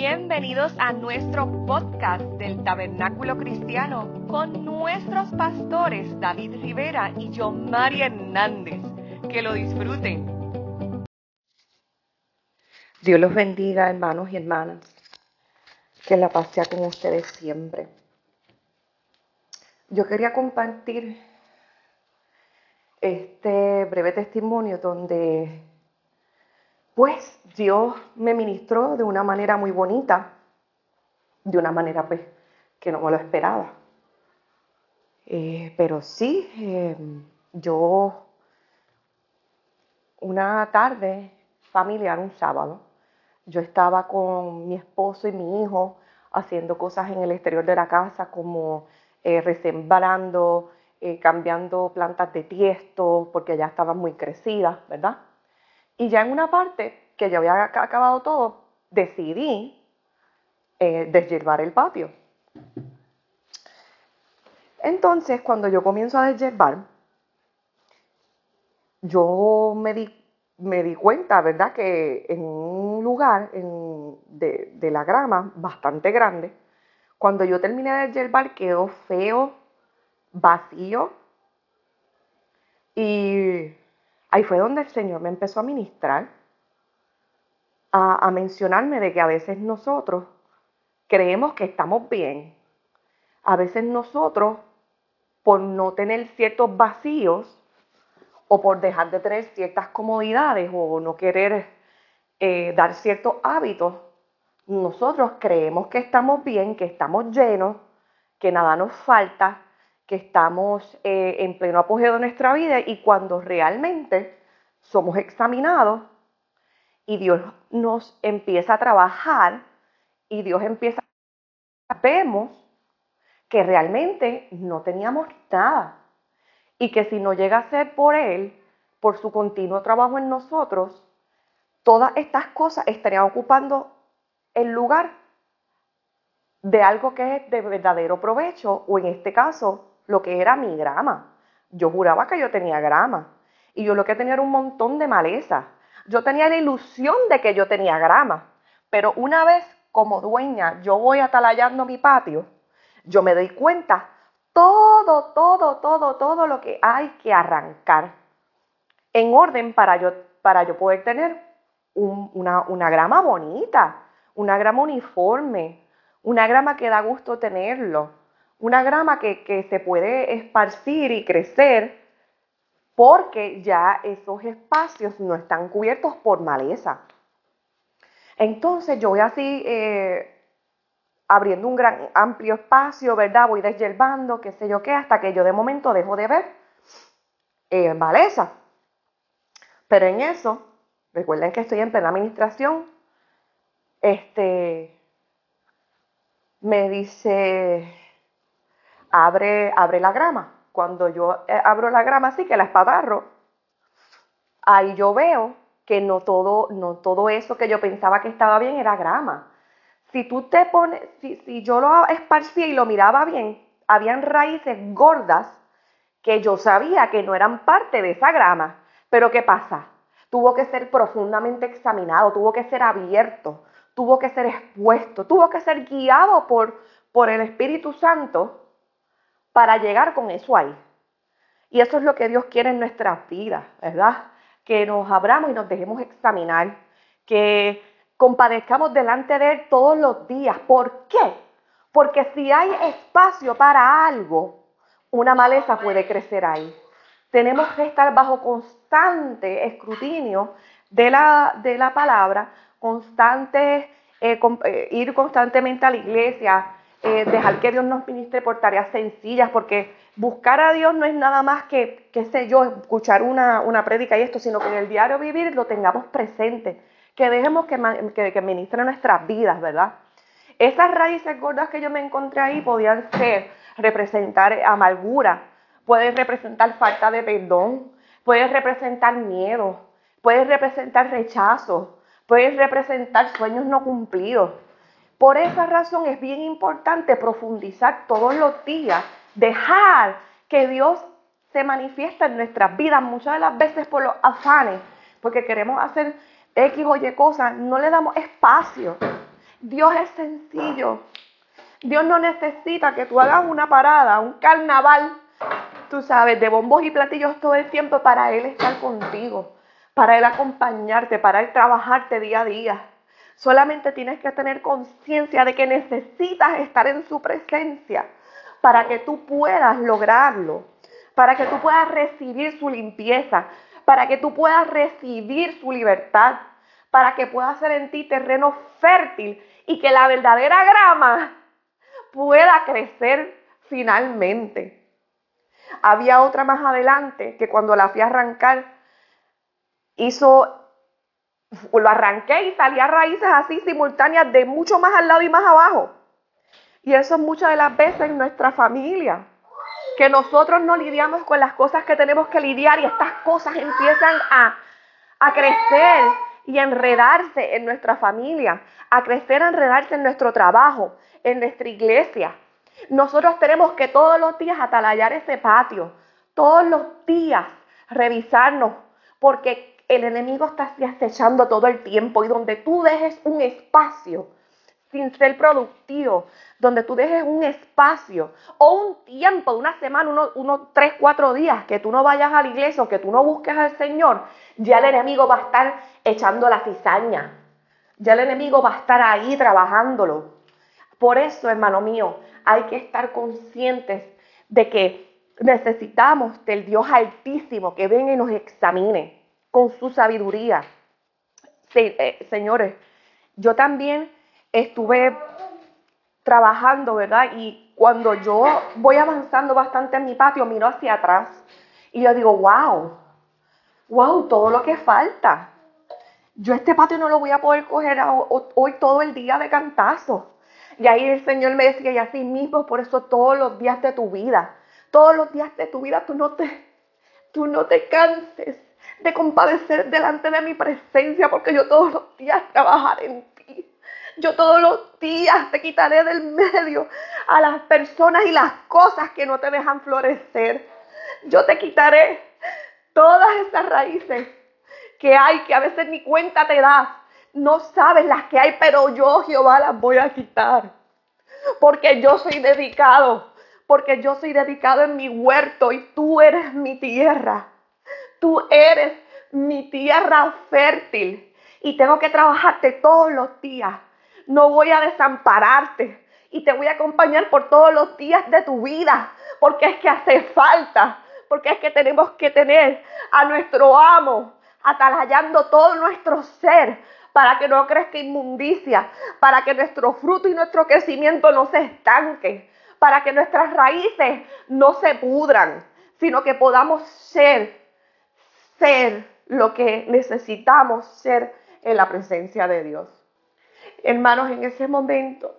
Bienvenidos a nuestro podcast del Tabernáculo Cristiano con nuestros pastores David Rivera y yo, María Hernández. Que lo disfruten. Dios los bendiga, hermanos y hermanas. Que la paz sea con ustedes siempre. Yo quería compartir este breve testimonio donde pues Dios me ministró de una manera muy bonita, de una manera pues que no me lo esperaba. Eh, pero sí, em, yo una tarde familiar, un sábado, yo estaba con mi esposo y mi hijo haciendo cosas en el exterior de la casa como eh, resembrando, eh, cambiando plantas de tiesto porque ya estaban muy crecidas, ¿verdad? Y ya en una parte que ya había acabado todo, decidí eh, deshiervar el patio. Entonces, cuando yo comienzo a deshiervar, yo me di, me di cuenta, ¿verdad?, que en un lugar de, la grama bastante grande, cuando yo terminé de deshiervar quedó feo, vacío, y Ahí fue donde el Señor me empezó a ministrar, a, mencionarme de que a veces nosotros creemos que estamos bien. A veces nosotros, por no tener ciertos vacíos o por dejar de tener ciertas comodidades o no querer eh, dar ciertos hábitos, nosotros creemos que estamos bien, que estamos llenos, que nada nos falta que estamos eh, en pleno apogeo de nuestra vida y cuando realmente somos examinados y Dios nos empieza a trabajar y Dios empieza a... vemos que realmente no teníamos nada y que si no llega a ser por Él, por su continuo trabajo en nosotros, todas estas cosas estarían ocupando el lugar de algo que es de verdadero provecho o en este caso lo que era mi grama. Yo juraba que yo tenía grama. Y yo lo que tenía era un montón de maleza. Yo tenía la ilusión de que yo tenía grama. Pero una vez como dueña yo voy atalayando mi patio, yo me doy cuenta todo, todo, todo, todo lo que hay que arrancar en orden para yo, para yo poder tener una, una grama bonita, una grama uniforme, una grama que da gusto tenerlo, una grama que, se puede esparcir y crecer porque ya esos espacios no están cubiertos por maleza. Entonces yo voy así eh, abriendo un gran amplio espacio, ¿verdad? Voy deshiervando, qué sé yo qué, hasta que yo de momento dejo de ver eh, maleza. Pero en eso, recuerden que estoy en plena administración, este, me dice abre, abre la grama. Cuando yo eh, abro la grama así, que la espadarro, ahí yo veo que no todo, no todo eso que yo pensaba que estaba bien era grama. Si tú te pones, si, si yo lo esparcía y lo miraba bien, habían raíces gordas que yo sabía que no eran parte de esa grama. Pero ¿qué pasa? Tuvo que ser profundamente examinado, tuvo que ser abierto, tuvo que ser expuesto, tuvo que ser guiado por, por el Espíritu Santo para llegar con eso ahí. Y eso es lo que Dios quiere en nuestras vidas, ¿verdad? Que nos abramos y nos dejemos examinar, que compadezcamos delante de Él todos los días. ¿Por qué? Porque si hay espacio para algo, una maleza puede crecer ahí. Tenemos que estar bajo constante escrutinio de la, de la palabra, constante, eh, eh, ir constantemente a la iglesia, eh, dejar que Dios nos ministre por tareas sencillas, porque buscar a Dios no es nada más que, qué sé yo, escuchar una, una prédica y esto, sino que en el diario vivir lo tengamos presente, que dejemos que, que, que ministre nuestras vidas, ¿verdad? Esas raíces gordas que yo me encontré ahí podían ser, representar amargura, pueden representar falta de perdón, pueden representar miedo, pueden representar rechazo, pueden representar sueños no cumplidos, por esa razón es bien importante profundizar todos los días, dejar que Dios se manifiesta en nuestras vidas, muchas de las veces por los afanes, porque queremos hacer X o Y cosas, no le damos espacio. Dios es sencillo. Dios no necesita que tú hagas una parada, un carnaval, tú sabes, de bombos y platillos todo el tiempo para Él estar contigo, para Él acompañarte, para Él trabajarte día a día. Solamente tienes que tener conciencia de que necesitas estar en su presencia para que tú puedas lograrlo, para que tú puedas recibir su limpieza, para que tú puedas recibir su libertad, para que pueda ser en ti terreno fértil y que la verdadera grama pueda crecer finalmente. Había otra más adelante que cuando la fui a arrancar, hizo, lo arranqué y salía raíces así simultáneas de mucho más al lado y más abajo. Y eso es muchas de las veces en nuestra familia, que nosotros no lidiamos con las cosas que tenemos que lidiar y estas cosas empiezan a, a crecer y enredarse en nuestra familia, a crecer, a enredarse en nuestro trabajo, en nuestra iglesia. Nosotros tenemos que todos los días atalayar ese patio, todos los días revisarnos, porque el enemigo está acechando todo el tiempo y donde tú dejes un espacio sin ser productivo, donde tú dejes un espacio o un tiempo una semana, unos uno, tres, cuatro días que tú no vayas a la iglesia o que tú no busques al Señor, ya el enemigo va a estar echando la cizaña. Ya el enemigo va a estar ahí trabajándolo. Por eso, hermano mío, hay que estar conscientes de que necesitamos del Dios altísimo que venga y nos examine con su sabiduría. Eh, señores, yo también estuve trabajando, ¿verdad? Y cuando yo voy avanzando bastante en mi patio, miro hacia atrás y yo digo, wow, wow, todo lo que falta. Yo este patio no lo voy a poder coger hoy todo el día de cantazo. Y ahí el Señor me decía, y así mismo, por eso todos los días de tu vida, todos los días de tu vida, tú no te, tú no te canses de compadecer delante de mi presencia, porque yo todos los días trabajaré en ti. Yo todos los días te quitaré del medio a las personas y las cosas que no te dejan florecer. Yo te quitaré todas esas raíces que hay, que a veces ni cuenta te das. No sabes las que hay, pero yo, Jehová, las voy a quitar. Porque yo soy dedicado, porque yo soy dedicado en mi huerto y tú eres mi tierra. Tú eres mi tierra fértil y tengo que trabajarte todos los días. No voy a desampararte y te voy a acompañar por todos los días de tu vida, porque es que hace falta, porque es que tenemos que tener a nuestro amo atalayando todo nuestro ser para que no crezca inmundicia, para que nuestro fruto y nuestro crecimiento no se estanque, para que nuestras raíces no se pudran, sino que podamos ser ser lo que necesitamos ser en la presencia de Dios. Hermanos, en ese momento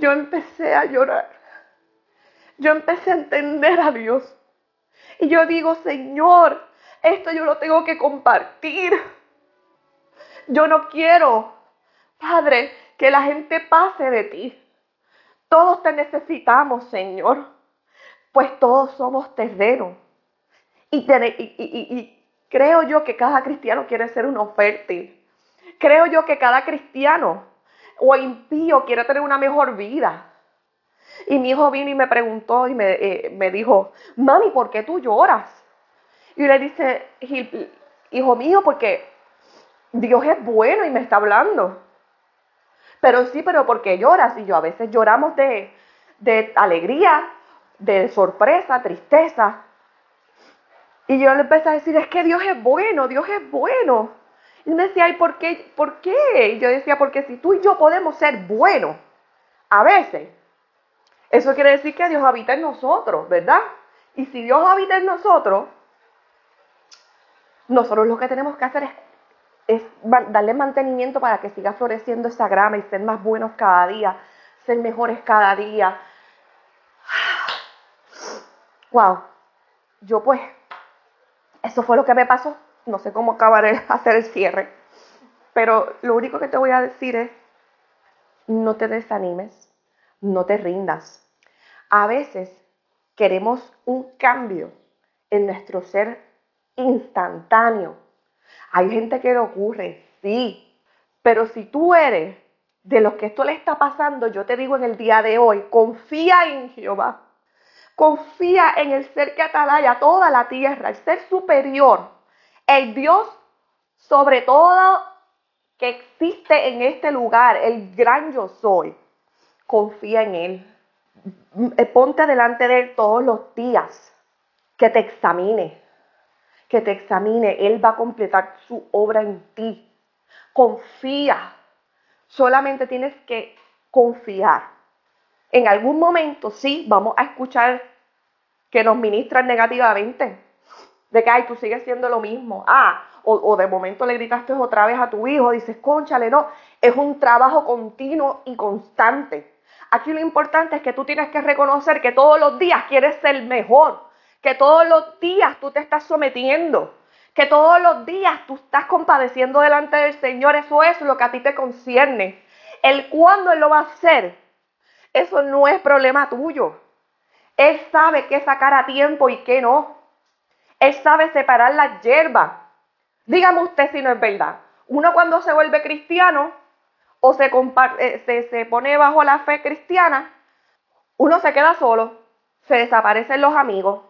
yo empecé a llorar. Yo empecé a entender a Dios. Y yo digo, Señor, esto yo lo tengo que compartir. Yo no quiero, Padre, que la gente pase de ti. Todos te necesitamos, Señor, pues todos somos terrenos. Y, creo yo que cada cristiano quiere ser un fértil. Creo yo que cada cristiano o impío quiere tener una mejor vida. Y mi hijo vino y me preguntó y me, eh, me dijo, mami, ¿por qué tú lloras? Y le dice, hijo mío, porque Dios es bueno y me está hablando. Pero sí, pero ¿por qué lloras? Y yo a veces lloramos de, de alegría, de sorpresa, tristeza. Y yo le empecé a decir, es que Dios es bueno, Dios es bueno. Y me decía, ¿y por qué? ¿Por qué? Y yo decía, porque si tú y yo podemos ser buenos, a veces, eso quiere decir que Dios habita en nosotros, ¿verdad? Y si Dios habita en nosotros, nosotros lo que tenemos que hacer es, es darle mantenimiento para que siga floreciendo esa grama y ser más buenos cada día, ser mejores cada día. Wow, yo pues eso fue lo que me pasó. No sé cómo acabaré hacer el cierre. Pero lo único que te voy a decir es, no te desanimes, no te rindas. A veces queremos un cambio en nuestro ser instantáneo. Hay gente que le ocurre, sí, pero si tú eres de los que esto le está pasando, yo te digo en el día de hoy, confía en Jehová. Confía en el ser que atalaya toda la tierra, el ser superior, el Dios sobre todo que existe en este lugar, el gran yo soy. Confía en Él. Eh, ponte delante de Él todos los días, que te examine, que te examine. Él va a completar su obra en ti. Confía. Solamente tienes que confiar. En algún momento sí vamos a escuchar que nos ministran negativamente. De que, ay, tú sigues siendo lo mismo. Ah, o, de momento le gritaste otra vez a tu hijo, dices, conchale, no. Es un trabajo continuo y constante. Aquí lo importante es que tú tienes que reconocer que todos los días quieres ser mejor, que todos los días tú te estás sometiendo, que todos los días tú estás compadeciendo delante del Señor. Eso es lo que a ti te concierne. El cuándo Él lo va a hacer, eso no es problema tuyo. Él sabe qué sacar a tiempo y qué no. Él sabe separar las hierbas. Dígame usted si no es verdad. Uno cuando se vuelve cristiano o se, eh, se, se pone bajo la fe cristiana, uno se queda solo, se desaparecen los amigos,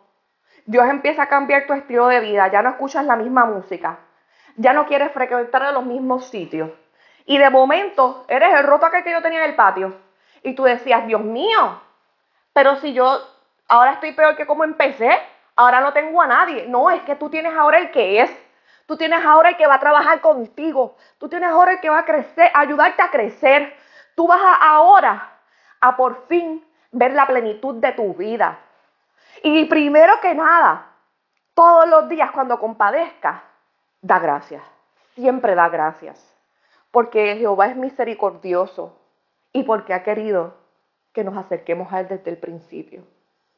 Dios empieza a cambiar tu estilo de vida, ya no escuchas la misma música, ya no quieres frecuentar los mismos sitios. Y de momento eres el roto aquel que yo tenía en el patio. Y tú decías, Dios mío, pero si yo ahora estoy peor que como empecé, ahora no tengo a nadie. No, es que tú tienes ahora el que es. Tú tienes ahora el que va a trabajar contigo. Tú tienes ahora el que va a crecer, ayudarte a crecer. Tú vas ahora a por fin ver la plenitud de tu vida. Y primero que nada, todos los días cuando compadezcas, da gracias. Siempre da gracias. Porque Jehová es misericordioso y porque ha querido que nos acerquemos a Él desde el principio.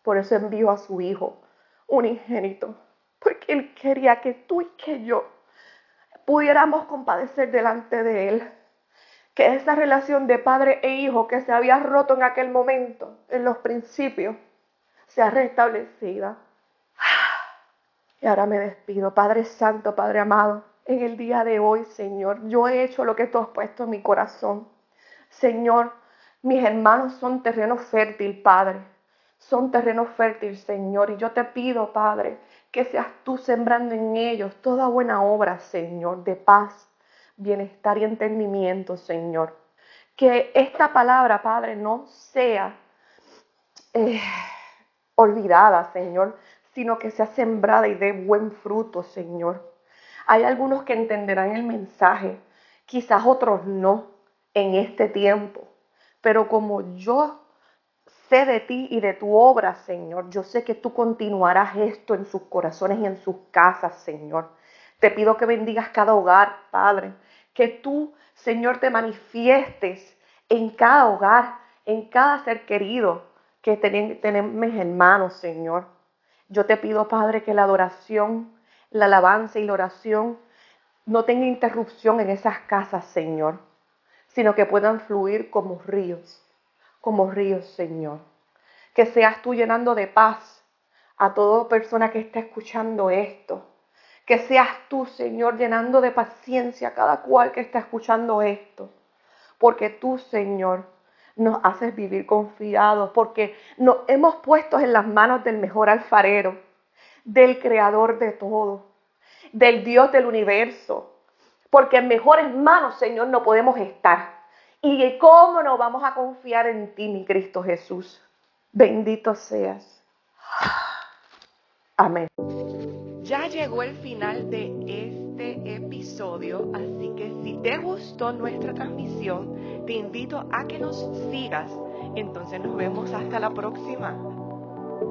Por eso envió a su Hijo unigénito porque Él quería que tú y que yo pudiéramos compadecer delante de Él. Que esa relación de padre e hijo que se había roto en aquel momento, en los principios, sea restablecida. Y ahora me despido, Padre Santo, Padre amado, en el día de hoy, Señor, yo he hecho lo que tú has puesto en mi corazón. Señor, mis hermanos son terreno fértil, Padre. Son terreno fértil, Señor. Y yo te pido, Padre, que seas tú sembrando en ellos toda buena obra, Señor, de paz, bienestar y entendimiento, Señor. Que esta palabra, Padre, no sea eh, olvidada, Señor, sino que sea sembrada y dé buen fruto, Señor. Hay algunos que entenderán el mensaje, quizás otros no en este tiempo, pero como yo sé de ti y de tu obra, Señor. Yo sé que tú continuarás esto en sus corazones y en sus casas, Señor. Te pido que bendigas cada hogar, Padre. Que tú, Señor, te manifiestes en cada hogar, en cada ser querido que tenemos mis hermanos, Señor. Yo te pido, Padre, que la adoración, la alabanza y la oración no tenga interrupción en esas casas, Señor, sino que puedan fluir como ríos como ríos, Señor. Que seas tú llenando de paz a toda persona que esté escuchando esto. Que seas tú, Señor, llenando de paciencia a cada cual que está escuchando esto. Porque tú, Señor, nos haces vivir confiados, porque nos hemos puesto en las manos del mejor alfarero, del creador de todo, del Dios del universo. Porque en mejores manos, Señor, no podemos estar. ¿Y cómo no vamos a confiar en ti, mi Cristo Jesús? Bendito seas. Amén. Ya llegó el final de este episodio, así que si te gustó nuestra transmisión, te invito a que nos sigas. Entonces nos vemos hasta la próxima.